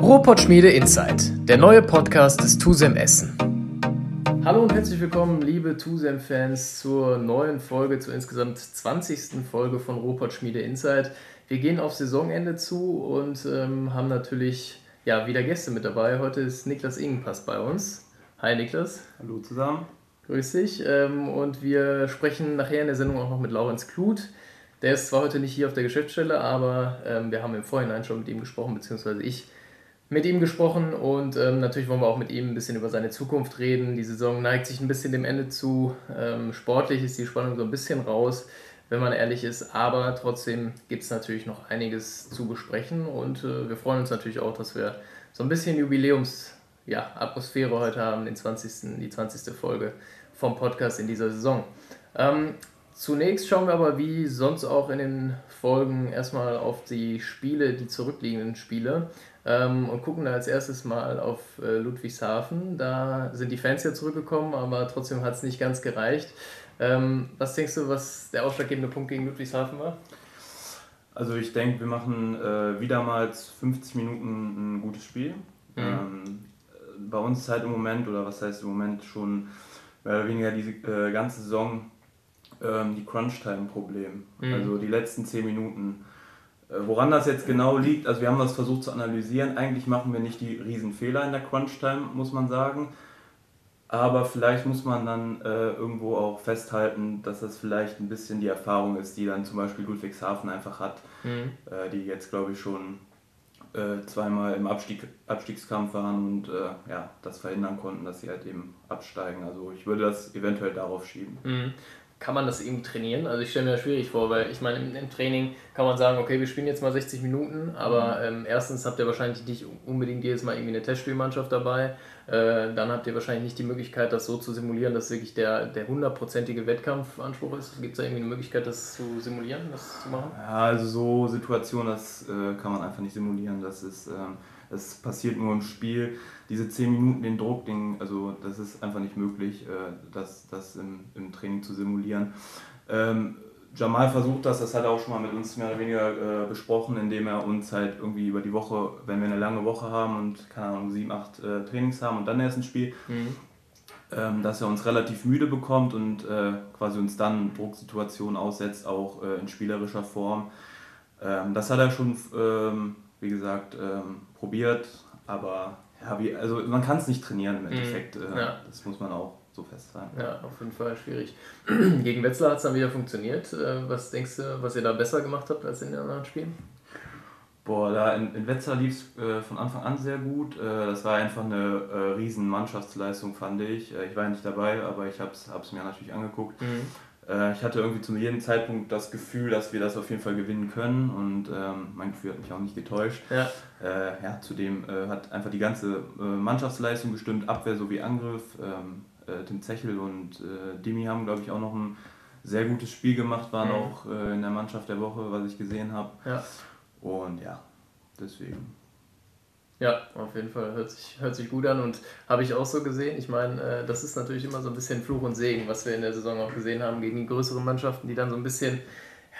Ruhrpott-Schmiede Insight, der neue Podcast des TUSEM Essen. Hallo und herzlich willkommen, liebe TUSEM-Fans, zur neuen Folge, zur insgesamt 20. Folge von Ruhrpott-Schmiede Insight. Wir gehen auf Saisonende zu und ähm, haben natürlich ja, wieder Gäste mit dabei. Heute ist Niklas Ingenpass bei uns. Hi Niklas. Hallo zusammen. Grüß dich. Ähm, und wir sprechen nachher in der Sendung auch noch mit Laurenz Kluth. Der ist zwar heute nicht hier auf der Geschäftsstelle, aber ähm, wir haben im Vorhinein schon mit ihm gesprochen, beziehungsweise ich mit ihm gesprochen und ähm, natürlich wollen wir auch mit ihm ein bisschen über seine Zukunft reden. Die Saison neigt sich ein bisschen dem Ende zu. Ähm, sportlich ist die Spannung so ein bisschen raus, wenn man ehrlich ist, aber trotzdem gibt es natürlich noch einiges zu besprechen und äh, wir freuen uns natürlich auch, dass wir so ein bisschen Jubiläums-Atmosphäre ja, heute haben, den 20., die 20. Folge vom Podcast in dieser Saison. Ähm, Zunächst schauen wir aber wie sonst auch in den Folgen erstmal auf die Spiele, die zurückliegenden Spiele ähm, und gucken da als erstes mal auf äh, Ludwigshafen. Da sind die Fans ja zurückgekommen, aber trotzdem hat es nicht ganz gereicht. Ähm, was denkst du, was der ausschlaggebende Punkt gegen Ludwigshafen war? Also ich denke, wir machen äh, wiedermals 50 Minuten ein gutes Spiel. Mhm. Ähm, bei uns ist halt im Moment, oder was heißt im Moment schon mehr oder weniger diese äh, ganze Saison ähm, die Crunch-Time-Problem. Mhm. Also die letzten 10 Minuten. Äh, woran das jetzt genau liegt, also wir haben das versucht zu analysieren. Eigentlich machen wir nicht die Riesenfehler in der Crunch-Time, muss man sagen. Aber vielleicht muss man dann äh, irgendwo auch festhalten, dass das vielleicht ein bisschen die Erfahrung ist, die dann zum Beispiel Ludwigshafen einfach hat, mhm. äh, die jetzt glaube ich schon äh, zweimal im Abstieg, Abstiegskampf waren und äh, ja, das verhindern konnten, dass sie halt eben absteigen. Also ich würde das eventuell darauf schieben. Mhm kann man das eben trainieren? Also ich stelle mir das schwierig vor, weil ich meine, im, im, Training kann man sagen, okay, wir spielen jetzt mal 60 Minuten, aber mhm. ähm, erstens habt ihr wahrscheinlich nicht unbedingt jedes Mal irgendwie eine Testspielmannschaft dabei. Äh, dann habt ihr wahrscheinlich nicht die Möglichkeit, das so zu simulieren, dass wirklich der, der hundertprozentige Wettkampfanspruch ist. Gibt es da irgendwie eine Möglichkeit, das zu simulieren, das zu machen? Ja, also so Situationen, das äh, kann man einfach nicht simulieren. Das ist, ähm, das passiert nur im Spiel diese 10 Minuten den Druck, den, also das ist einfach nicht möglich, äh, das, das im, im Training zu simulieren. Ähm, Jamal versucht das, das hat er auch schon mal mit uns mehr oder weniger äh, besprochen, indem er uns halt irgendwie über die Woche, wenn wir eine lange Woche haben und keine Ahnung, sieben, acht äh, Trainings haben und dann erst ein Spiel, mhm. ähm, dass er uns relativ müde bekommt und äh, quasi uns dann Drucksituationen aussetzt, auch äh, in spielerischer Form. Ähm, das hat er schon, ähm, wie gesagt, ähm, probiert, aber ja, wie, also man kann es nicht trainieren im mhm. Endeffekt. Mhm. Ja. Das muss man auch so festhalten. Ja, auf jeden Fall schwierig. Gegen Wetzlar hat es dann wieder funktioniert. Äh, was denkst du, was ihr da besser gemacht habt als in den anderen Spielen? Boah, da in, in Wetzlar lief es äh, von Anfang an sehr gut. Äh, das war einfach eine äh, riesen Mannschaftsleistung, fand ich. Ich war ja nicht dabei, aber ich habe es mir natürlich angeguckt. Mhm. Äh, ich hatte irgendwie zu jedem Zeitpunkt das Gefühl, dass wir das auf jeden Fall gewinnen können und ähm, mein Gefühl hat mich auch nicht getäuscht. Ja. Äh, ja, zudem äh, hat einfach die ganze äh, Mannschaftsleistung gestimmt, Abwehr sowie Angriff. Ähm, äh, Tim Zechel und Dimi haben, glaube ich, auch noch ein sehr gutes Spiel gemacht, waren mhm. auch in der Mannschaft der Woche, was ich gesehen habe. Ja. Und ja, deswegen. Ja, auf jeden Fall. Hört sich, hört sich gut an und habe ich auch so gesehen. Ich meine, äh, das ist natürlich immer so ein bisschen Fluch und Segen, was wir in der Saison auch gesehen haben gegen die größeren Mannschaften, die dann so ein bisschen,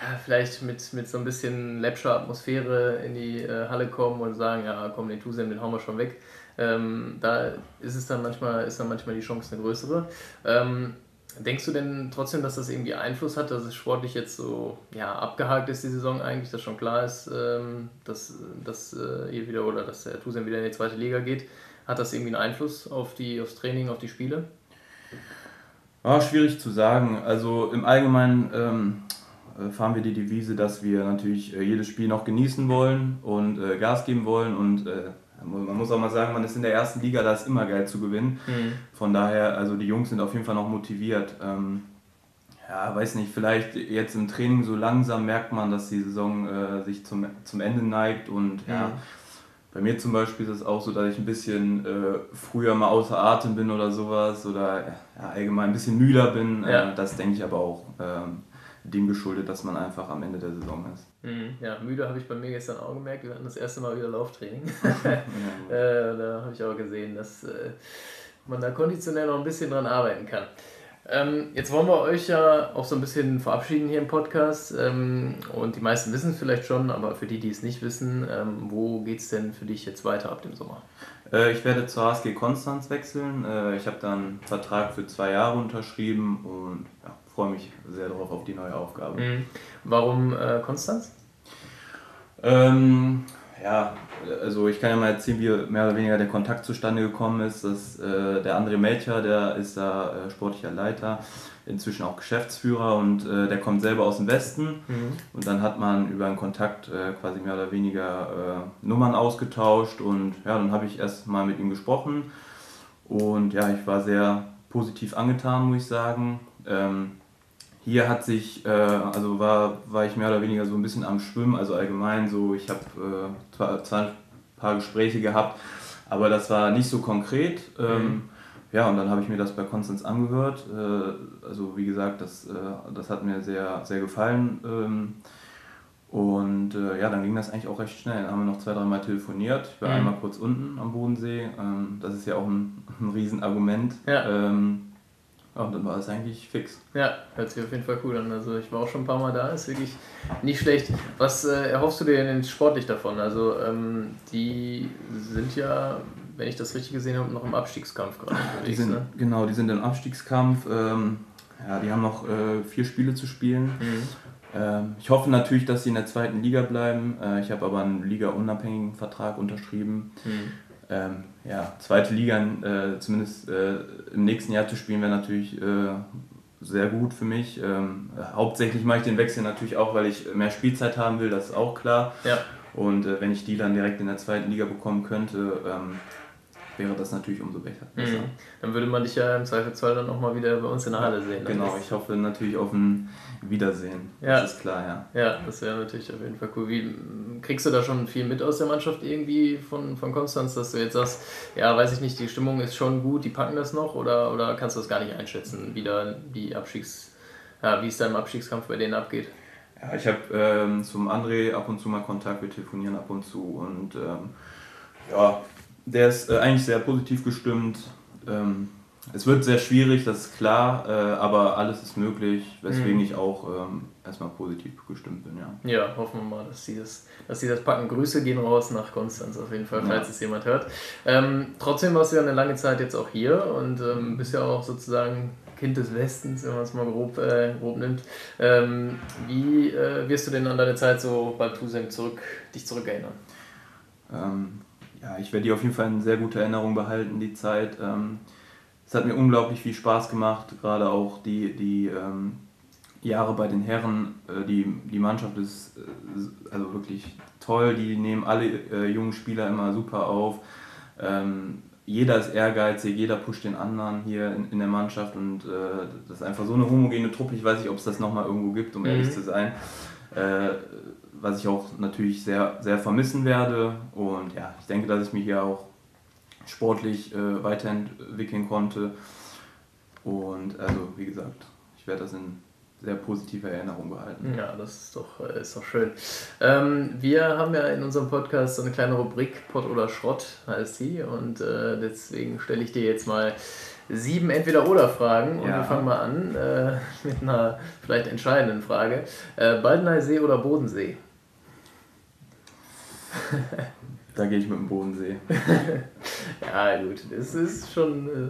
ja, vielleicht mit, mit so ein bisschen läppscher Atmosphäre in die äh, Halle kommen und sagen, ja, komm, den Tusem, den hauen wir schon weg. Ähm, da ist es dann manchmal, ist dann manchmal die Chance eine größere. Ähm, Denkst du denn trotzdem, dass das irgendwie Einfluss hat, dass es sportlich jetzt so ja, abgehakt ist, die Saison eigentlich, dass schon klar ist, ähm, dass, dass äh, ihr wieder oder dass der Tusem wieder in die zweite Liga geht? Hat das irgendwie einen Einfluss auf die, aufs Training, auf die Spiele? Oh, schwierig zu sagen. Also im Allgemeinen ähm, äh, fahren wir die Devise, dass wir natürlich äh, jedes Spiel noch genießen wollen und äh, Gas geben wollen und äh, man muss auch mal sagen, man ist in der ersten Liga, da ist immer geil zu gewinnen. Mhm. Von daher, also die Jungs sind auf jeden Fall noch motiviert. Ähm, ja, weiß nicht, vielleicht jetzt im Training so langsam merkt man, dass die Saison äh, sich zum, zum Ende neigt und mhm. ja, bei mir zum Beispiel ist es auch so, dass ich ein bisschen äh, früher mal außer Atem bin oder sowas oder ja, allgemein ein bisschen müder bin. Ja. Äh, das denke ich aber auch. Ähm, dem geschuldet, dass man einfach am Ende der Saison ist. Mhm. Ja, müde habe ich bei mir gestern auch gemerkt. Wir hatten das erste Mal wieder Lauftraining. äh, da habe ich auch gesehen, dass äh, man da konditionell noch ein bisschen dran arbeiten kann. Ähm, jetzt wollen wir euch ja auch so ein bisschen verabschieden hier im Podcast. Ähm, und die meisten wissen es vielleicht schon, aber für die, die es nicht wissen, ähm, wo geht es denn für dich jetzt weiter ab dem Sommer? Äh, ich werde zur HSG Konstanz wechseln. Äh, ich habe dann einen Vertrag für zwei Jahre unterschrieben und ja, freue mich sehr darauf auf die neue Aufgabe. Mhm. Warum äh, Konstanz? Ähm, ja, also ich kann ja mal erzählen, wie mehr oder weniger der Kontakt zustande gekommen ist. Dass, äh, der André Melcher, der ist da äh, sportlicher Leiter, inzwischen auch Geschäftsführer und äh, der kommt selber aus dem Westen. Mhm. Und dann hat man über einen Kontakt äh, quasi mehr oder weniger äh, Nummern ausgetauscht und ja, dann habe ich erst mal mit ihm gesprochen. Und ja, ich war sehr positiv angetan, muss ich sagen. Ähm, hier hat sich, äh, also war, war ich mehr oder weniger so ein bisschen am Schwimmen, also allgemein so, ich habe äh, zwar, zwar, ein paar Gespräche gehabt, aber das war nicht so konkret. Ähm, mhm. Ja, und dann habe ich mir das bei Konstanz angehört. Äh, also wie gesagt, das, äh, das hat mir sehr, sehr gefallen. Ähm, und äh, ja, dann ging das eigentlich auch recht schnell. Dann haben wir noch zwei, dreimal telefoniert. Ich war mhm. einmal kurz unten am Bodensee. Ähm, das ist ja auch ein, ein Riesenargument. Ja. Und dann war es eigentlich fix. Ja, hört sich auf jeden Fall cool an. Also ich war auch schon ein paar Mal da, ist wirklich nicht schlecht. Was äh, erhoffst du dir denn sportlich davon? Also ähm, die sind ja, wenn ich das richtig gesehen habe, noch im Abstiegskampf gerade unterwegs. Die sind, ne? Genau, die sind im Abstiegskampf. Ähm, ja, die haben noch äh, vier Spiele zu spielen. Mhm. Ähm, ich hoffe natürlich, dass sie in der zweiten Liga bleiben. Äh, ich habe aber einen liga-unabhängigen Vertrag unterschrieben. Mhm ähm, ja, zweite Liga äh, zumindest äh, im nächsten Jahr zu spielen, wäre natürlich äh, sehr gut für mich. Ähm, hauptsächlich mache ich den Wechsel natürlich auch, weil ich mehr Spielzeit haben will, das ist auch klar. Ja. Und äh, wenn ich die dann direkt in der zweiten Liga bekommen könnte, ähm, wäre das natürlich umso besser. Mhm. Dann würde man dich ja im Zweifelsfall dann auch mal wieder bei uns in der Halle sehen. Genau, ich hoffe natürlich auf ein Wiedersehen. Ja. Das ist klar, ja. Ja, das wäre natürlich auf jeden Fall cool. Wie, kriegst du da schon viel mit aus der Mannschaft irgendwie von, von Konstanz, dass du jetzt sagst, ja, weiß ich nicht, die Stimmung ist schon gut, die packen das noch oder, oder kannst du das gar nicht einschätzen, wie da die Abstiegs, ja, wie es da im Abstiegskampf bei denen abgeht? Ja, ich habe ähm, zum André ab und zu mal Kontakt, wir telefonieren ab und zu und ähm, ja, der ist äh, eigentlich sehr positiv gestimmt. Ähm, es wird sehr schwierig, das ist klar, äh, aber alles ist möglich, weswegen mhm. ich auch ähm, erstmal positiv gestimmt bin. Ja. ja, hoffen wir mal, dass sie das, dass sie das packen. Grüße gehen raus nach Konstanz auf jeden Fall, falls ja. es jemand hört. Ähm, trotzdem warst du ja eine lange Zeit jetzt auch hier und ähm, bist ja auch sozusagen Kind des Westens, wenn man es mal grob, äh, grob nimmt. Ähm, wie äh, wirst du denn an deine Zeit so bei Tusem zurück, dich zurückerinnern? Ähm, ja, ich werde die auf jeden Fall in sehr guter Erinnerung behalten, die Zeit. Es hat mir unglaublich viel Spaß gemacht, gerade auch die, die ähm, Jahre bei den Herren. Äh, die, die Mannschaft ist äh, also wirklich toll, die nehmen alle äh, jungen Spieler immer super auf. Ähm, jeder ist ehrgeizig, jeder pusht den anderen hier in, in der Mannschaft und äh, das ist einfach so eine homogene Truppe. Ich weiß nicht, ob es das nochmal irgendwo gibt, um mhm. ehrlich zu sein. Äh, was ich auch natürlich sehr, sehr vermissen werde. Und ja, ich denke, dass ich mich hier auch sportlich äh, weiterentwickeln konnte. Und also, wie gesagt, ich werde das in sehr positiver Erinnerung behalten. Ja, das ist doch, äh, ist doch schön. Ähm, wir haben ja in unserem Podcast so eine kleine Rubrik, Pott oder Schrott heißt sie. Und äh, deswegen stelle ich dir jetzt mal sieben Entweder-Oder-Fragen. Und ja. wir fangen mal an äh, mit einer vielleicht entscheidenden Frage. Äh, Baldeneysee oder Bodensee? da gehe ich mit dem Bodensee. ja, gut, das ist schon äh,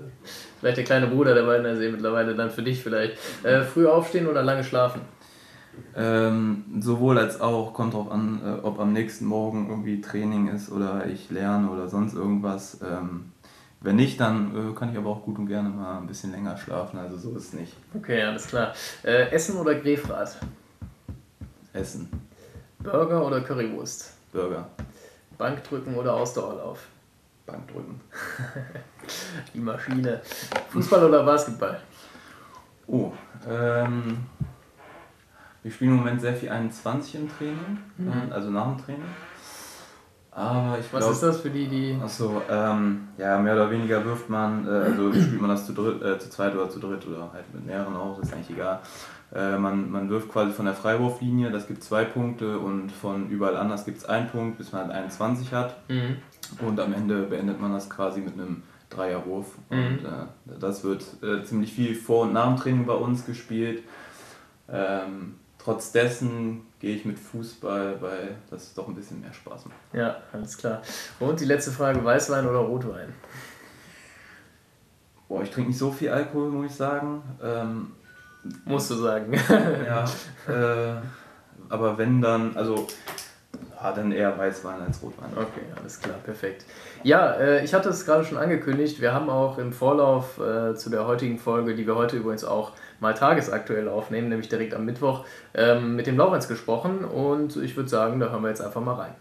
vielleicht der kleine Bruder der See mittlerweile dann für dich vielleicht. Äh, früh aufstehen oder lange schlafen? Ähm, sowohl als auch, kommt drauf an, äh, ob am nächsten Morgen irgendwie Training ist oder ich lerne oder sonst irgendwas. Ähm, wenn nicht, dann äh, kann ich aber auch gut und gerne mal ein bisschen länger schlafen, also so ist es nicht. Okay, alles klar. Äh, Essen oder Grefrat? Essen. Burger oder Currywurst? Burger. Bankdrücken oder Ausdauerlauf? Bankdrücken. Die Maschine. Fußball oder Basketball? Oh, ähm, wir spielen im Moment sehr viel 21 im Training, mhm. also nach dem Training. Aber ich Was glaub, ist das für die, die. Achso, ähm, ja, mehr oder weniger wirft man, äh, also spielt man das zu, dritt, äh, zu zweit oder zu dritt oder halt mit mehreren auch, das ist eigentlich egal. Äh, man, man wirft quasi von der Freiwurflinie, das gibt zwei Punkte und von überall anders gibt es einen Punkt, bis man halt 21 hat. Mhm. Und am Ende beendet man das quasi mit einem Dreierwurf. Mhm. Und äh, das wird äh, ziemlich viel vor und nach dem Training bei uns gespielt. Ähm, trotz dessen gehe ich mit Fußball, weil das doch ein bisschen mehr Spaß macht. Ja, alles klar. Und die letzte Frage: Weißwein oder Rotwein? Boah, ich trinke nicht so viel Alkohol, muss ich sagen. Ähm, Musst du sagen. ja. Äh, aber wenn dann, also ja, dann eher Weißwein als Rotwein. Okay, alles klar, perfekt. Ja, äh, ich hatte es gerade schon angekündigt. Wir haben auch im Vorlauf äh, zu der heutigen Folge, die wir heute übrigens auch mal tagesaktuell aufnehmen, nämlich direkt am Mittwoch, ähm, mit dem Laurenz gesprochen. Und ich würde sagen, da hören wir jetzt einfach mal rein.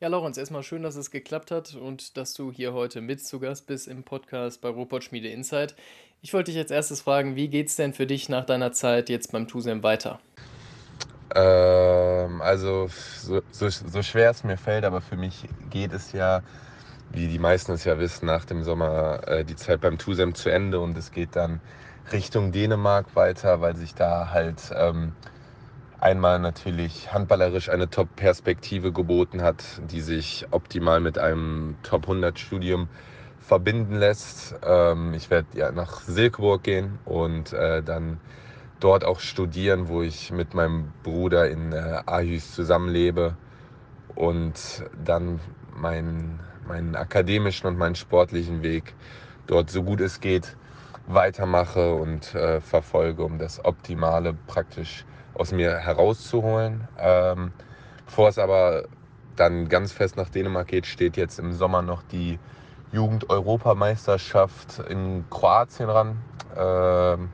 Ja, Laurenz, erstmal schön, dass es geklappt hat und dass du hier heute mit zu Gast bist im Podcast bei Robot Schmiede Insight. Ich wollte dich als erstes fragen, wie geht es denn für dich nach deiner Zeit jetzt beim TUSEM weiter? Ähm, also so, so, so schwer es mir fällt, aber für mich geht es ja, wie die meisten es ja wissen, nach dem Sommer äh, die Zeit beim TUSEM zu Ende und es geht dann Richtung Dänemark weiter, weil sich da halt ähm, einmal natürlich handballerisch eine Top-Perspektive geboten hat, die sich optimal mit einem Top-100-Studium verbinden lässt. Ähm, ich werde ja nach Silkeborg gehen und äh, dann dort auch studieren, wo ich mit meinem Bruder in äh, Aarhus zusammenlebe und dann meinen, meinen akademischen und meinen sportlichen Weg dort so gut es geht weitermache und äh, verfolge, um das Optimale praktisch aus mir herauszuholen. Ähm, bevor es aber dann ganz fest nach Dänemark geht, steht jetzt im Sommer noch die Jugend-Europameisterschaft in Kroatien ran. Ähm,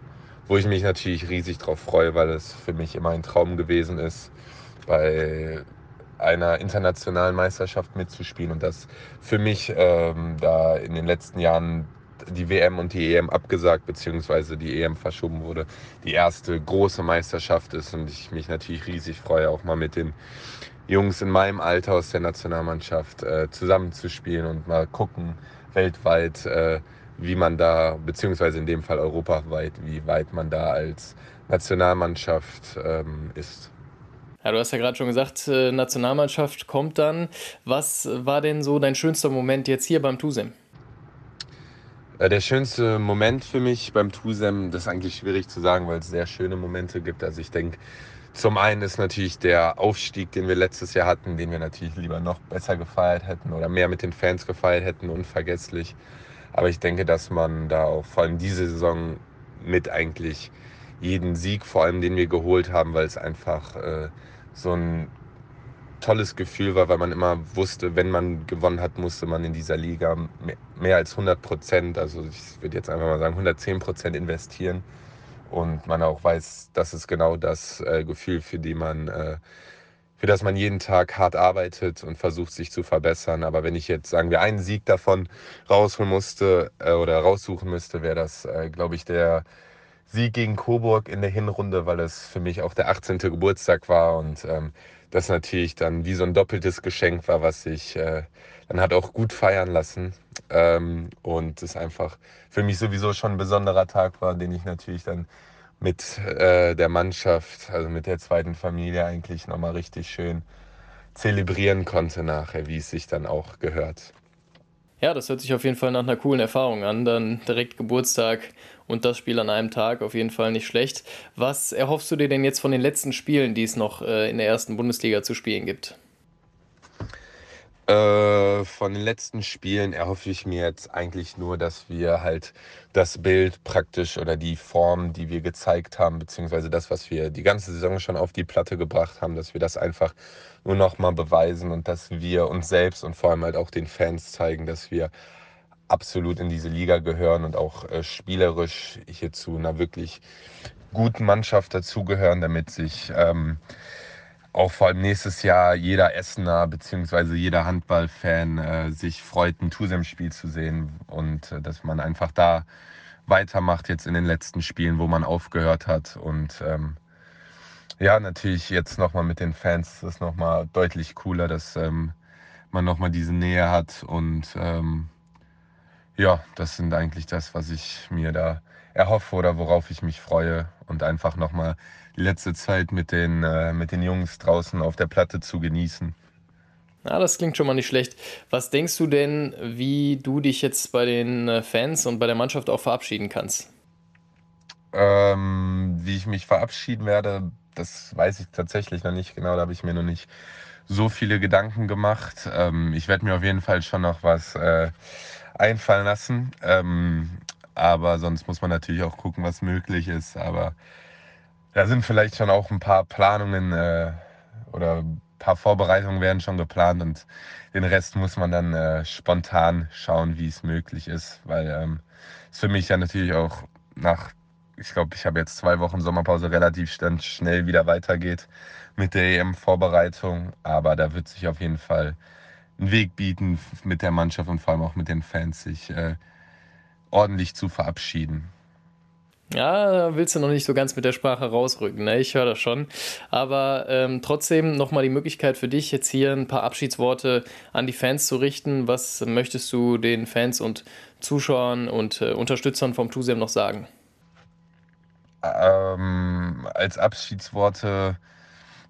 wo ich mich natürlich riesig drauf freue, weil es für mich immer ein Traum gewesen ist, bei einer internationalen Meisterschaft mitzuspielen und das für mich ähm, da in den letzten Jahren die WM und die EM abgesagt bzw. die EM verschoben wurde, die erste große Meisterschaft ist und ich mich natürlich riesig freue, auch mal mit den Jungs in meinem Alter aus der Nationalmannschaft äh, zusammenzuspielen und mal gucken weltweit, äh, wie man da, beziehungsweise in dem Fall europaweit, wie weit man da als Nationalmannschaft ähm, ist. Ja, du hast ja gerade schon gesagt, äh, Nationalmannschaft kommt dann. Was war denn so dein schönster Moment jetzt hier beim TUSEM? Äh, der schönste Moment für mich beim TUSEM, das ist eigentlich schwierig zu sagen, weil es sehr schöne Momente gibt. Also ich denke, zum einen ist natürlich der Aufstieg, den wir letztes Jahr hatten, den wir natürlich lieber noch besser gefeiert hätten oder mehr mit den Fans gefeiert hätten, unvergesslich. Aber ich denke, dass man da auch vor allem diese Saison mit eigentlich jeden Sieg, vor allem den wir geholt haben, weil es einfach äh, so ein tolles Gefühl war, weil man immer wusste, wenn man gewonnen hat, musste man in dieser Liga mehr als 100 Prozent, also ich würde jetzt einfach mal sagen 110 Prozent investieren und man auch weiß, das ist genau das äh, Gefühl, für man äh, für das man jeden Tag hart arbeitet und versucht, sich zu verbessern. Aber wenn ich jetzt, sagen wir, einen Sieg davon rausholen musste äh, oder raussuchen müsste, wäre das, äh, glaube ich, der Sieg gegen Coburg in der Hinrunde, weil es für mich auch der 18. Geburtstag war und ähm, das natürlich dann wie so ein doppeltes Geschenk war, was ich äh, dann hat auch gut feiern lassen. Ähm, und es einfach für mich sowieso schon ein besonderer Tag war, den ich natürlich dann mit äh, der Mannschaft, also mit der zweiten Familie eigentlich nochmal richtig schön zelebrieren konnte nachher, wie es sich dann auch gehört. Ja, das hört sich auf jeden Fall nach einer coolen Erfahrung an. Dann direkt Geburtstag und das Spiel an einem Tag, auf jeden Fall nicht schlecht. Was erhoffst du dir denn jetzt von den letzten Spielen, die es noch äh, in der ersten Bundesliga zu spielen gibt? Äh, von den letzten Spielen erhoffe ich mir jetzt eigentlich nur, dass wir halt das Bild praktisch oder die Form, die wir gezeigt haben, beziehungsweise das, was wir die ganze Saison schon auf die Platte gebracht haben, dass wir das einfach nur nochmal beweisen und dass wir uns selbst und vor allem halt auch den Fans zeigen, dass wir absolut in diese Liga gehören und auch äh, spielerisch hier zu einer wirklich guten Mannschaft dazugehören, damit sich ähm, auch vor allem nächstes Jahr jeder Essener bzw. jeder Handballfan äh, sich freut, ein Tusem-Spiel zu sehen und äh, dass man einfach da weitermacht jetzt in den letzten Spielen, wo man aufgehört hat. Und ähm, ja, natürlich jetzt nochmal mit den Fans ist es nochmal deutlich cooler, dass ähm, man nochmal diese Nähe hat. Und ähm, ja, das sind eigentlich das, was ich mir da erhoffe oder worauf ich mich freue und einfach nochmal die letzte Zeit mit den, äh, mit den Jungs draußen auf der Platte zu genießen. Ja, das klingt schon mal nicht schlecht. Was denkst du denn, wie du dich jetzt bei den äh, Fans und bei der Mannschaft auch verabschieden kannst? Ähm, wie ich mich verabschieden werde, das weiß ich tatsächlich noch nicht genau. Da habe ich mir noch nicht so viele Gedanken gemacht. Ähm, ich werde mir auf jeden Fall schon noch was äh, einfallen lassen. Ähm, aber sonst muss man natürlich auch gucken, was möglich ist. Aber da sind vielleicht schon auch ein paar Planungen äh, oder ein paar Vorbereitungen werden schon geplant und den Rest muss man dann äh, spontan schauen, wie es möglich ist, weil ähm, es für mich ja natürlich auch nach, ich glaube, ich habe jetzt zwei Wochen Sommerpause relativ schnell wieder weitergeht mit der EM-Vorbereitung, aber da wird sich auf jeden Fall ein Weg bieten mit der Mannschaft und vor allem auch mit den Fans, sich äh, ordentlich zu verabschieden. Ja, willst du noch nicht so ganz mit der Sprache rausrücken, ne? ich höre das schon. Aber ähm, trotzdem nochmal die Möglichkeit für dich, jetzt hier ein paar Abschiedsworte an die Fans zu richten. Was möchtest du den Fans und Zuschauern und äh, Unterstützern vom TUSEM noch sagen? Ähm, als Abschiedsworte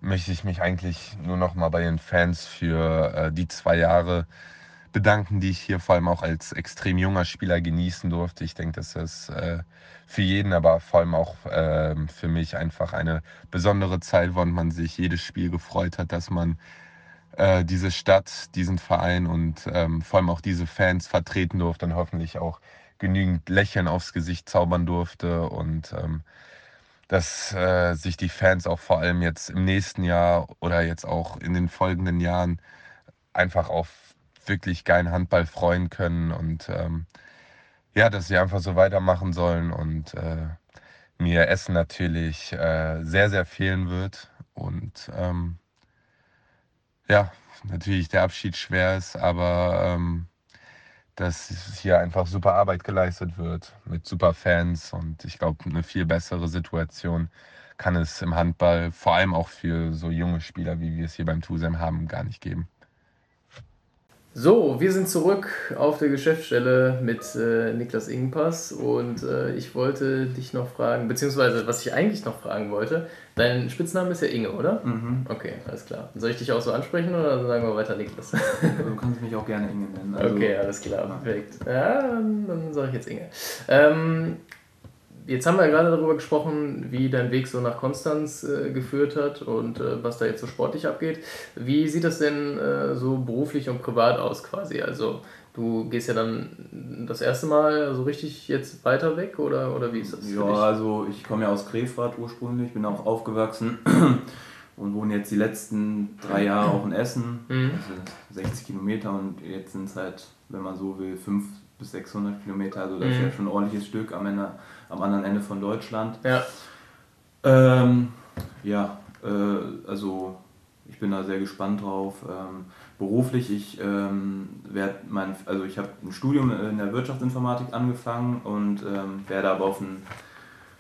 möchte ich mich eigentlich nur noch mal bei den Fans für äh, die zwei Jahre bedanken, die ich hier vor allem auch als extrem junger Spieler genießen durfte. Ich denke, dass das äh, für jeden, aber vor allem auch äh, für mich einfach eine besondere Zeit war und man sich jedes Spiel gefreut hat, dass man äh, diese Stadt, diesen Verein und ähm, vor allem auch diese Fans vertreten durfte und hoffentlich auch genügend Lächeln aufs Gesicht zaubern durfte und ähm, dass äh, sich die Fans auch vor allem jetzt im nächsten Jahr oder jetzt auch in den folgenden Jahren einfach auf wirklich geilen Handball freuen können und ähm, ja, dass sie einfach so weitermachen sollen und äh, mir Essen natürlich äh, sehr, sehr fehlen wird und ähm, ja, natürlich der Abschied schwer ist, aber ähm, dass hier einfach super Arbeit geleistet wird mit super Fans und ich glaube, eine viel bessere Situation kann es im Handball, vor allem auch für so junge Spieler, wie wir es hier beim TUSEM haben, gar nicht geben. So, wir sind zurück auf der Geschäftsstelle mit äh, Niklas Ingenpass und äh, ich wollte dich noch fragen, beziehungsweise was ich eigentlich noch fragen wollte, dein Spitzname ist ja Inge, oder? Mhm. Okay, alles klar. Soll ich dich auch so ansprechen oder sagen wir weiter Niklas? du kannst mich auch gerne Inge nennen. Also, okay, alles klar, perfekt. Ja, dann, dann sage ich jetzt Inge. Ähm, Jetzt haben wir gerade darüber gesprochen, wie dein Weg so nach Konstanz äh, geführt hat und äh, was da jetzt so sportlich abgeht. Wie sieht das denn äh, so beruflich und privat aus quasi? Also du gehst ja dann das erste Mal so richtig jetzt weiter weg oder, oder wie ist das? Ja, also ich komme ja aus Krefeld ursprünglich, bin auch aufgewachsen und wohne jetzt die letzten drei Jahre auch in Essen, mhm. also 60 Kilometer und jetzt sind es halt, wenn man so will, 500 bis 600 Kilometer, also das mhm. ist ja schon ein ordentliches Stück am Ende am anderen Ende von Deutschland. Ja. Ähm, ja, äh, also ich bin da sehr gespannt drauf. Ähm, beruflich, ich ähm, werde mein, also ich habe ein Studium in der Wirtschaftsinformatik angefangen und ähm, werde aber auf, ein,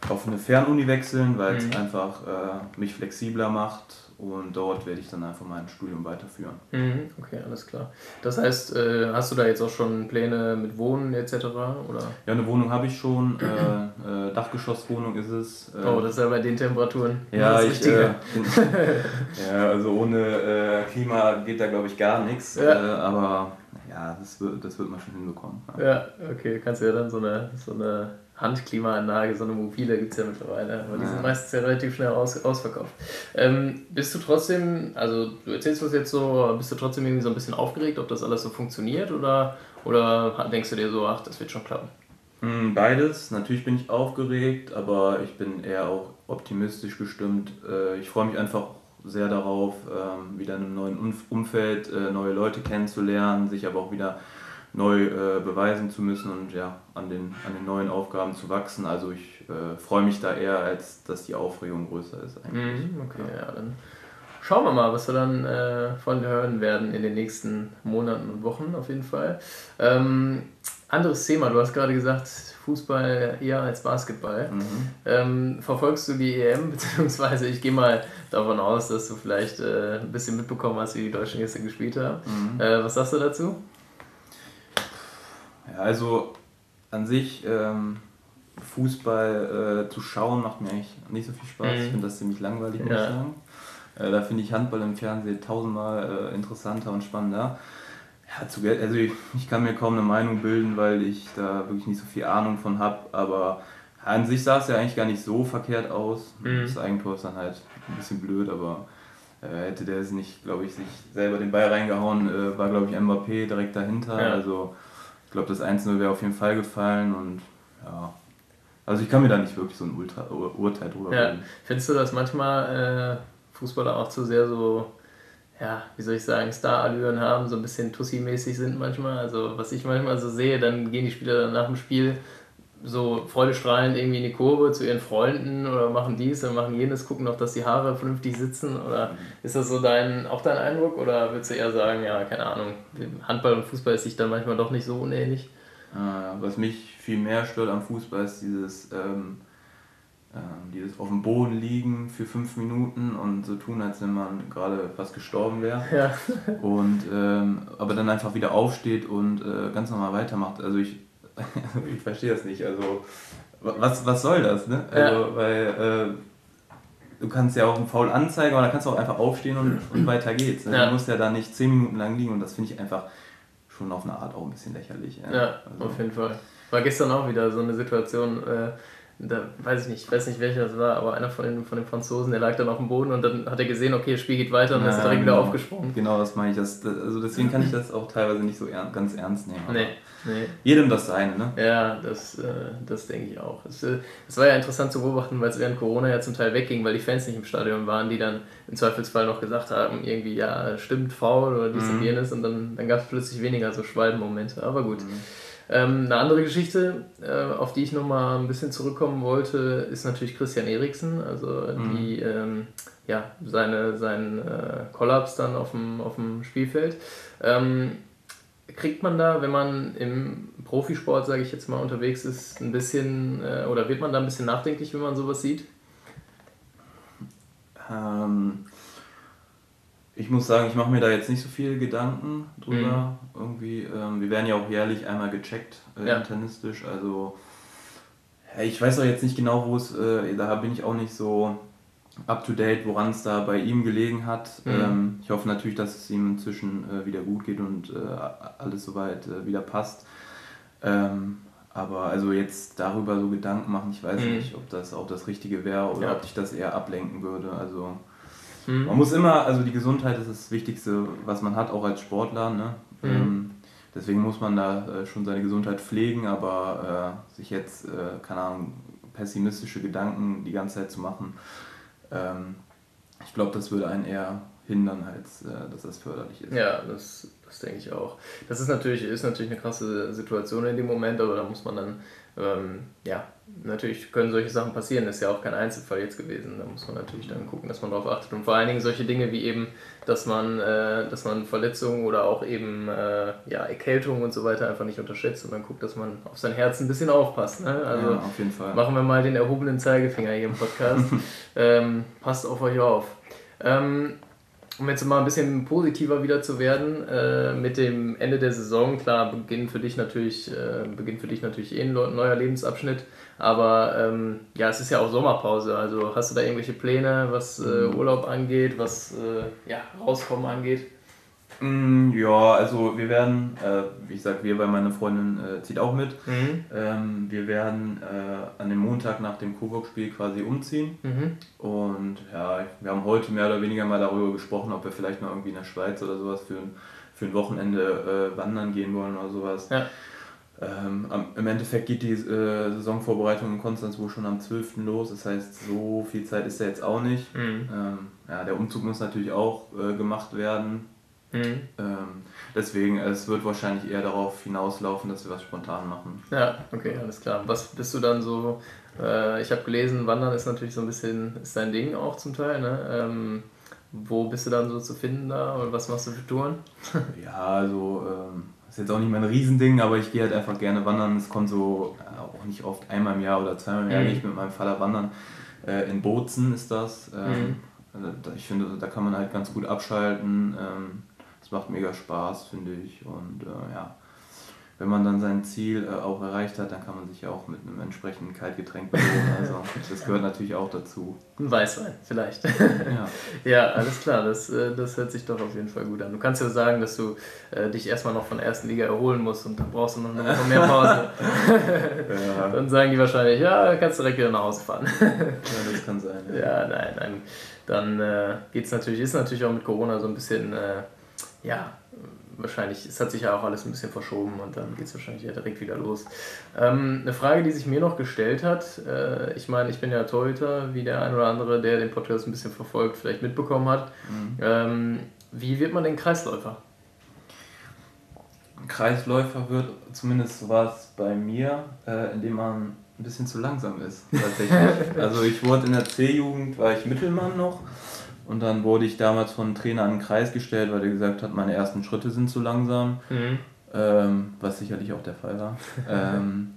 auf eine Fernuni wechseln, weil mhm. es einfach äh, mich flexibler macht und dort werde ich dann einfach mein Studium weiterführen. Mhm, okay, alles klar. Das heißt, äh, hast du da jetzt auch schon Pläne mit Wohnen etc.? Oder? Ja, eine Wohnung habe ich schon. Äh, äh, Dachgeschosswohnung ist es. Äh, oh, das ist ja bei den Temperaturen. Ja, ich, äh, ja also ohne äh, Klima geht da glaube ich gar nichts. Ja. aber ja, das wird, das wird man schon hinbekommen. Ja, ja okay, kannst du ja dann so eine, so eine Handklimaanlage, so eine mobile gibt es ja mittlerweile, aber die sind meistens ja relativ schnell aus, ausverkauft. Ähm, bist du trotzdem, also du erzählst das jetzt so, bist du trotzdem irgendwie so ein bisschen aufgeregt, ob das alles so funktioniert oder, oder denkst du dir so, ach, das wird schon klappen? Hm, beides. Natürlich bin ich aufgeregt, aber ich bin eher auch optimistisch gestimmt. Äh, ich freue mich einfach sehr darauf, ähm, wieder in einem neuen Umfeld äh, neue Leute kennenzulernen, sich aber auch wieder neu äh, beweisen zu müssen und ja, an den, an den neuen Aufgaben zu wachsen. Also ich äh, freue mich da eher, als dass die Aufregung größer ist eigentlich. Mhm, okay, ja. dann schauen wir mal, was wir dann äh, von hören werden in den nächsten Monaten und Wochen auf jeden Fall. Ähm, anderes Thema, du hast gerade gesagt, Fußball eher als Basketball. Mhm. Ähm, verfolgst du die EM, beziehungsweise ich gehe mal davon aus, dass du vielleicht äh, ein bisschen mitbekommen hast, wie die Deutschen gestern gespielt haben. Mhm. Äh, was sagst du dazu? Ja, also an sich ähm, Fußball äh, zu schauen macht mir eigentlich nicht so viel Spaß. Mhm. Ich finde das ziemlich langweilig, muss ich sagen. Äh, da finde ich Handball im Fernsehen tausendmal äh, interessanter und spannender. Ja, zu, also ich, ich, kann mir kaum eine Meinung bilden, weil ich da wirklich nicht so viel Ahnung von habe, aber an sich sah es ja eigentlich gar nicht so verkehrt aus. Mhm. Das Eigentor ist dann halt ein bisschen blöd, aber äh, hätte der es nicht, glaube ich, sich selber den Ball reingehauen, äh, war, glaube ich, Mbappé direkt dahinter. Ja. Also ich glaube, das 1-0 wäre auf jeden Fall gefallen und ja. Also ich kann mir da nicht wirklich so ein Ultra Urteil drüber ja. Findest du, dass manchmal äh, Fußballer auch zu sehr so, ja, wie soll ich sagen, Star-Allüren haben, so ein bisschen Tussi-mäßig sind manchmal? Also was ich manchmal so sehe, dann gehen die Spieler dann nach dem Spiel so freudestrahlend irgendwie in die Kurve zu ihren Freunden oder machen dies und machen jenes, gucken noch, dass die Haare vernünftig sitzen oder ist das so dein, auch dein Eindruck oder würdest du eher sagen, ja, keine Ahnung, Handball und Fußball ist sich dann manchmal doch nicht so unähnlich? Äh, was mich viel mehr stört am Fußball ist dieses, ähm, äh, dieses auf dem Boden liegen für fünf Minuten und so tun, als wenn man gerade fast gestorben wäre. Ja. und ähm, aber dann einfach wieder aufsteht und äh, ganz normal weitermacht. Also ich ich verstehe das nicht. Also, was, was soll das, ne? Also, ja. weil äh, du kannst ja auch einen Foul anzeigen, aber dann kannst du auch einfach aufstehen und, und weiter geht's. Ne? Ja. Du musst ja da nicht zehn Minuten lang liegen und das finde ich einfach schon auf eine Art auch ein bisschen lächerlich. Ja, ja also. auf jeden Fall. War gestern auch wieder so eine Situation, äh, da weiß ich nicht, ich weiß nicht welcher das war, aber einer von den, von den Franzosen, der lag dann auf dem Boden und dann hat er gesehen, okay, das Spiel geht weiter und ja, ist direkt genau. wieder aufgesprungen. Genau, das meine ich. Das, also deswegen kann ich das auch teilweise nicht so ernst, ganz ernst nehmen. Nee, nee. Jedem das seine, ne? Ja, das, äh, das denke ich auch. Es, äh, es war ja interessant zu beobachten, weil es während Corona ja zum Teil wegging, weil die Fans nicht im Stadion waren, die dann im Zweifelsfall noch gesagt haben, irgendwie, ja, stimmt, faul oder dies mhm. und jenes und dann, dann gab es plötzlich weniger so Schwalbenmomente. Aber gut. Mhm. Ähm, eine andere Geschichte, äh, auf die ich nochmal ein bisschen zurückkommen wollte, ist natürlich Christian Eriksen, also mhm. die, ähm, ja, seine, sein äh, Kollaps dann auf dem, auf dem Spielfeld. Ähm, kriegt man da, wenn man im Profisport, sage ich jetzt mal, unterwegs ist, ein bisschen, äh, oder wird man da ein bisschen nachdenklich, wenn man sowas sieht? Ähm, ich muss sagen, ich mache mir da jetzt nicht so viele Gedanken drüber. Mhm. Irgendwie, ähm, wir werden ja auch jährlich einmal gecheckt, äh, ja. internistisch. Also ja, ich weiß auch jetzt nicht genau, wo es, äh, da bin ich auch nicht so up to date, woran es da bei ihm gelegen hat. Mhm. Ähm, ich hoffe natürlich, dass es ihm inzwischen äh, wieder gut geht und äh, alles soweit äh, wieder passt. Ähm, aber also jetzt darüber so Gedanken machen, ich weiß mhm. nicht, ob das auch das Richtige wäre oder ja. ob dich das eher ablenken würde. Also Mhm. Man muss immer, also die Gesundheit ist das Wichtigste, was man hat, auch als Sportler. Ne? Mhm. Ähm, deswegen muss man da äh, schon seine Gesundheit pflegen, aber äh, sich jetzt, äh, keine Ahnung, pessimistische Gedanken die ganze Zeit zu machen, ähm, ich glaube, das würde einen eher hindern, als äh, dass das förderlich ist. Ja, das, das denke ich auch. Das ist natürlich, ist natürlich eine krasse Situation in dem Moment, aber da muss man dann ähm, ja, natürlich können solche Sachen passieren, das ist ja auch kein Einzelfall jetzt gewesen. Da muss man natürlich dann gucken, dass man darauf achtet. Und vor allen Dingen solche Dinge wie eben, dass man, äh, dass man Verletzungen oder auch eben äh, ja, Erkältungen und so weiter einfach nicht unterschätzt und dann guckt, dass man auf sein Herz ein bisschen aufpasst. Ne? Also ja, auf jeden Fall. machen wir mal den erhobenen Zeigefinger hier im Podcast. ähm, passt auf euch auf. Ähm, um jetzt mal ein bisschen positiver wieder zu werden, äh, mit dem Ende der Saison, klar, beginnt für dich natürlich, äh, beginnt für dich natürlich eh ein neuer Lebensabschnitt, aber ähm, ja, es ist ja auch Sommerpause, also hast du da irgendwelche Pläne, was äh, mhm. Urlaub angeht, was äh, ja, Rauskommen angeht? Mm, ja, also wir werden, äh, wie gesagt, wir, weil meine Freundin äh, zieht auch mit, mhm. ähm, wir werden äh, an dem Montag nach dem Coburg-Spiel quasi umziehen. Mhm. Und ja, wir haben heute mehr oder weniger mal darüber gesprochen, ob wir vielleicht mal irgendwie in der Schweiz oder sowas für ein, für ein Wochenende äh, wandern gehen wollen oder sowas. Ja. Ähm, Im Endeffekt geht die äh, Saisonvorbereitung in Konstanz wohl schon am 12. los, das heißt, so viel Zeit ist da jetzt auch nicht. Mhm. Ähm, ja, der Umzug muss natürlich auch äh, gemacht werden Mhm. Ähm, deswegen, es wird wahrscheinlich eher darauf hinauslaufen, dass wir was spontan machen. Ja, okay, alles klar. Was bist du dann so? Äh, ich habe gelesen, Wandern ist natürlich so ein bisschen ist dein Ding auch zum Teil. Ne? Ähm, wo bist du dann so zu finden da und was machst du für Touren? ja, also ähm, ist jetzt auch nicht mein Riesending, aber ich gehe halt einfach gerne wandern. Es kommt so äh, auch nicht oft einmal im Jahr oder zweimal im Jahr mhm. gehe ich mit meinem Vater wandern. Äh, in Bozen ist das. Ähm, mhm. Also ich finde, da kann man halt ganz gut abschalten. Ähm, es macht mega Spaß, finde ich. Und äh, ja, wenn man dann sein Ziel äh, auch erreicht hat, dann kann man sich ja auch mit einem entsprechenden Kaltgetränk belohnen. Also das gehört natürlich auch dazu. Ein Weißwein, vielleicht. Ja, ja alles klar, das, äh, das hört sich doch auf jeden Fall gut an. Du kannst ja sagen, dass du äh, dich erstmal noch von der ersten Liga erholen musst und dann brauchst du noch eine Woche mehr Pause. ja. Dann sagen die wahrscheinlich, ja, kannst du direkt wieder nach Hause fahren. ja, das kann sein. Ja, ja nein, nein. Dann äh, es natürlich, ist natürlich auch mit Corona so ein bisschen, äh, ja, wahrscheinlich, es hat sich ja auch alles ein bisschen verschoben und dann geht es wahrscheinlich ja direkt wieder los. Ähm, eine Frage, die sich mir noch gestellt hat, äh, ich meine, ich bin ja Torhüter, wie der ein oder andere, der den Podcast ein bisschen verfolgt, vielleicht mitbekommen hat. Mhm. Ähm, wie wird man denn Kreisläufer? Kreisläufer wird, zumindest war es bei mir, äh, indem man ein bisschen zu langsam ist, tatsächlich. also ich wurde in der C-Jugend, war ich Mittelmann noch und dann wurde ich damals von einem Trainer an den Kreis gestellt, weil er gesagt hat, meine ersten Schritte sind zu langsam. Mhm. Ähm, was sicherlich auch der Fall war. ähm,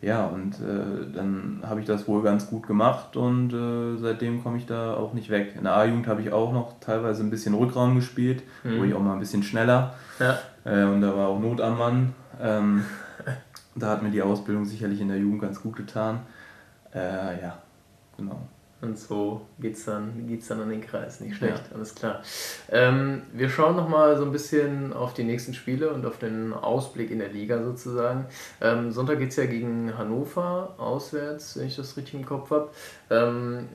ja, und äh, dann habe ich das wohl ganz gut gemacht und äh, seitdem komme ich da auch nicht weg. In der A-Jugend habe ich auch noch teilweise ein bisschen Rückraum gespielt, mhm. wo ich auch mal ein bisschen schneller. Ja. Äh, und da war auch Not am Mann. Ähm, da hat mir die Ausbildung sicherlich in der Jugend ganz gut getan. Äh, ja, genau. Und so geht es dann, geht's dann an den Kreis. Nicht schlecht, ja. alles klar. Ähm, wir schauen nochmal so ein bisschen auf die nächsten Spiele und auf den Ausblick in der Liga sozusagen. Ähm, Sonntag geht es ja gegen Hannover auswärts, wenn ich das richtig im Kopf habe. Ähm,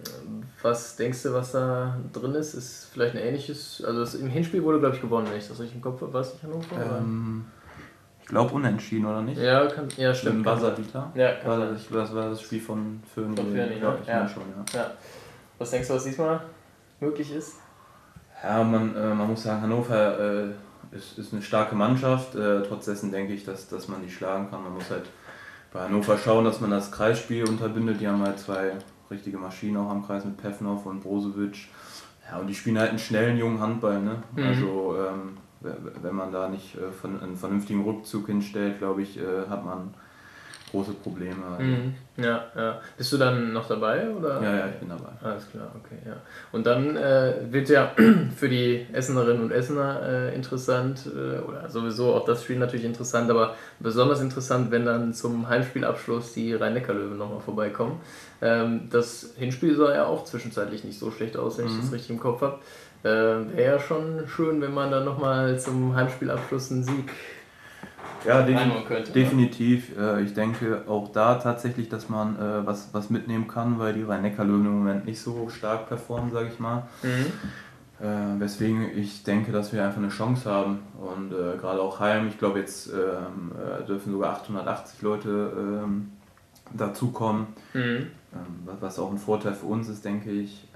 was denkst du, was da drin ist? Ist vielleicht ein ähnliches, also das, im Hinspiel wurde, glaube ich, gewonnen, wenn ich das richtig im Kopf habe. War es nicht Hannover? Ich glaube unentschieden, oder nicht? Ja, kann, ja stimmt. Buzzer-Beater. Ja, war das, das war das Spiel von Föhn. Von Föhn, ja, ich ja. schon, ja. ja. Was denkst du, was diesmal möglich ist? Ja, man, äh, man muss sagen, Hannover äh, ist, ist eine starke Mannschaft. Äh, trotz dessen denke ich, dass, dass man die schlagen kann. Man muss halt bei Hannover schauen, dass man das Kreisspiel unterbindet. Die haben halt zwei richtige Maschinen auch am Kreis mit Pefnov und Brozovic. Ja, und die spielen halt einen schnellen jungen Handball. Ne? Mhm. Also ähm, wenn man da nicht äh, einen vernünftigen Rückzug hinstellt, glaube ich, äh, hat man große Probleme. Also. Mhm. Ja, ja. Bist du dann noch dabei? Oder? Ja, ja, ich bin dabei. Alles klar, okay, ja. Und dann äh, wird ja für die Essenerinnen und Essener äh, interessant, äh, oder sowieso auch das Spiel natürlich interessant, aber besonders interessant, wenn dann zum Heimspielabschluss die Rhein-Neckar-Löwen nochmal vorbeikommen. Ähm, das Hinspiel sah ja auch zwischenzeitlich nicht so schlecht aus, wenn mhm. ich das richtig im Kopf habe. Äh, Wäre ja schon schön, wenn man dann nochmal zum Heimspielabschluss einen Sieg ja, de könnte, definitiv. Äh, ich denke auch da tatsächlich, dass man äh, was, was mitnehmen kann, weil die Rhein-Neckar-Löwen im Moment nicht so stark performen, sage ich mal. Mhm. Äh, weswegen ich denke, dass wir einfach eine Chance haben. Und äh, gerade auch Heim, ich glaube, jetzt ähm, äh, dürfen sogar 880 Leute ähm, dazukommen. Mhm. Ähm, was auch ein Vorteil für uns ist, denke ich.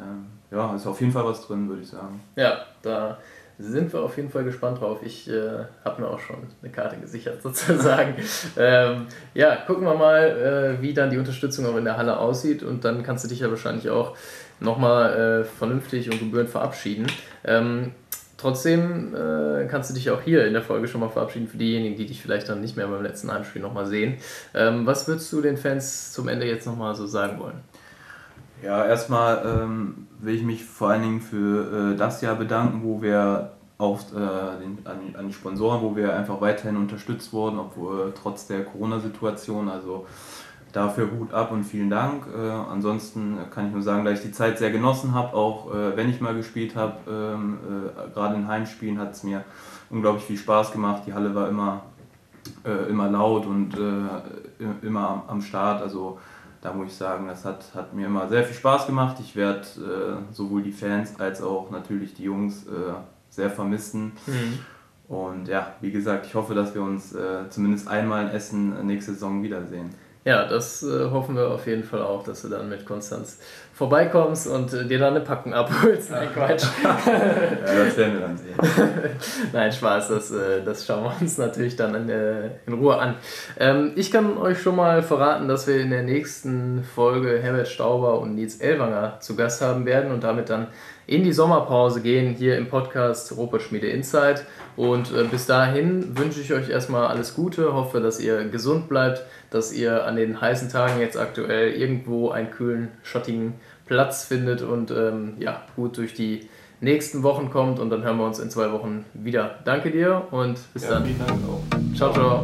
Ja, ist auf jeden Fall was drin, würde ich sagen. Ja, da sind wir auf jeden Fall gespannt drauf. Ich äh, habe mir auch schon eine Karte gesichert sozusagen. ähm, ja, gucken wir mal, äh, wie dann die Unterstützung auch in der Halle aussieht und dann kannst du dich ja wahrscheinlich auch nochmal äh, vernünftig und gebührend verabschieden. Ähm, trotzdem äh, kannst du dich auch hier in der Folge schon mal verabschieden für diejenigen, die dich vielleicht dann nicht mehr beim letzten Heimspiel nochmal sehen. Ähm, was würdest du den Fans zum Ende jetzt nochmal so sagen wollen? Ja, erstmal ähm, will ich mich vor allen Dingen für äh, das Jahr bedanken, wo wir auch äh, an, an, die Sponsoren, wo wir einfach weiterhin unterstützt wurden, obwohl trotz der Corona-Situation. Also dafür Hut ab und vielen Dank. Äh, ansonsten kann ich nur sagen, dass ich die Zeit sehr genossen habe, auch äh, wenn ich mal gespielt habe. Ähm, äh, gerade in Heimspielen hat es mir unglaublich viel Spaß gemacht. Die Halle war immer, äh, immer laut und immer am, am Start. Also da muss ich sagen, das hat, hat mir immer sehr viel Spaß gemacht. Ich werde äh, sowohl die Fans als auch natürlich die Jungs äh, sehr vermissen. Mhm. Und ja, wie gesagt, ich hoffe, dass wir uns äh, zumindest einmal in Essen nächste Saison wiedersehen. Ja, das äh, hoffen wir auf jeden Fall auch, dass du dann mit Konstanz vorbeikommst und äh, dir dann eine Packung abholst. Nein, Quatsch. ja, das werden wir dann sehen. Nein, Spaß, das, äh, das schauen wir uns natürlich dann in, äh, in Ruhe an. Ähm, ich kann euch schon mal verraten, dass wir in der nächsten Folge Herbert Stauber und Nils Elwanger zu Gast haben werden und damit dann in die Sommerpause gehen hier im Podcast Robert Schmiede Insight. Und äh, bis dahin wünsche ich euch erstmal alles Gute, hoffe, dass ihr gesund bleibt, dass ihr an den heißen Tagen jetzt aktuell irgendwo einen kühlen, schattigen Platz findet und ähm, ja, gut durch die nächsten Wochen kommt und dann hören wir uns in zwei Wochen wieder. Danke dir und bis ja, dann. Ciao, ciao.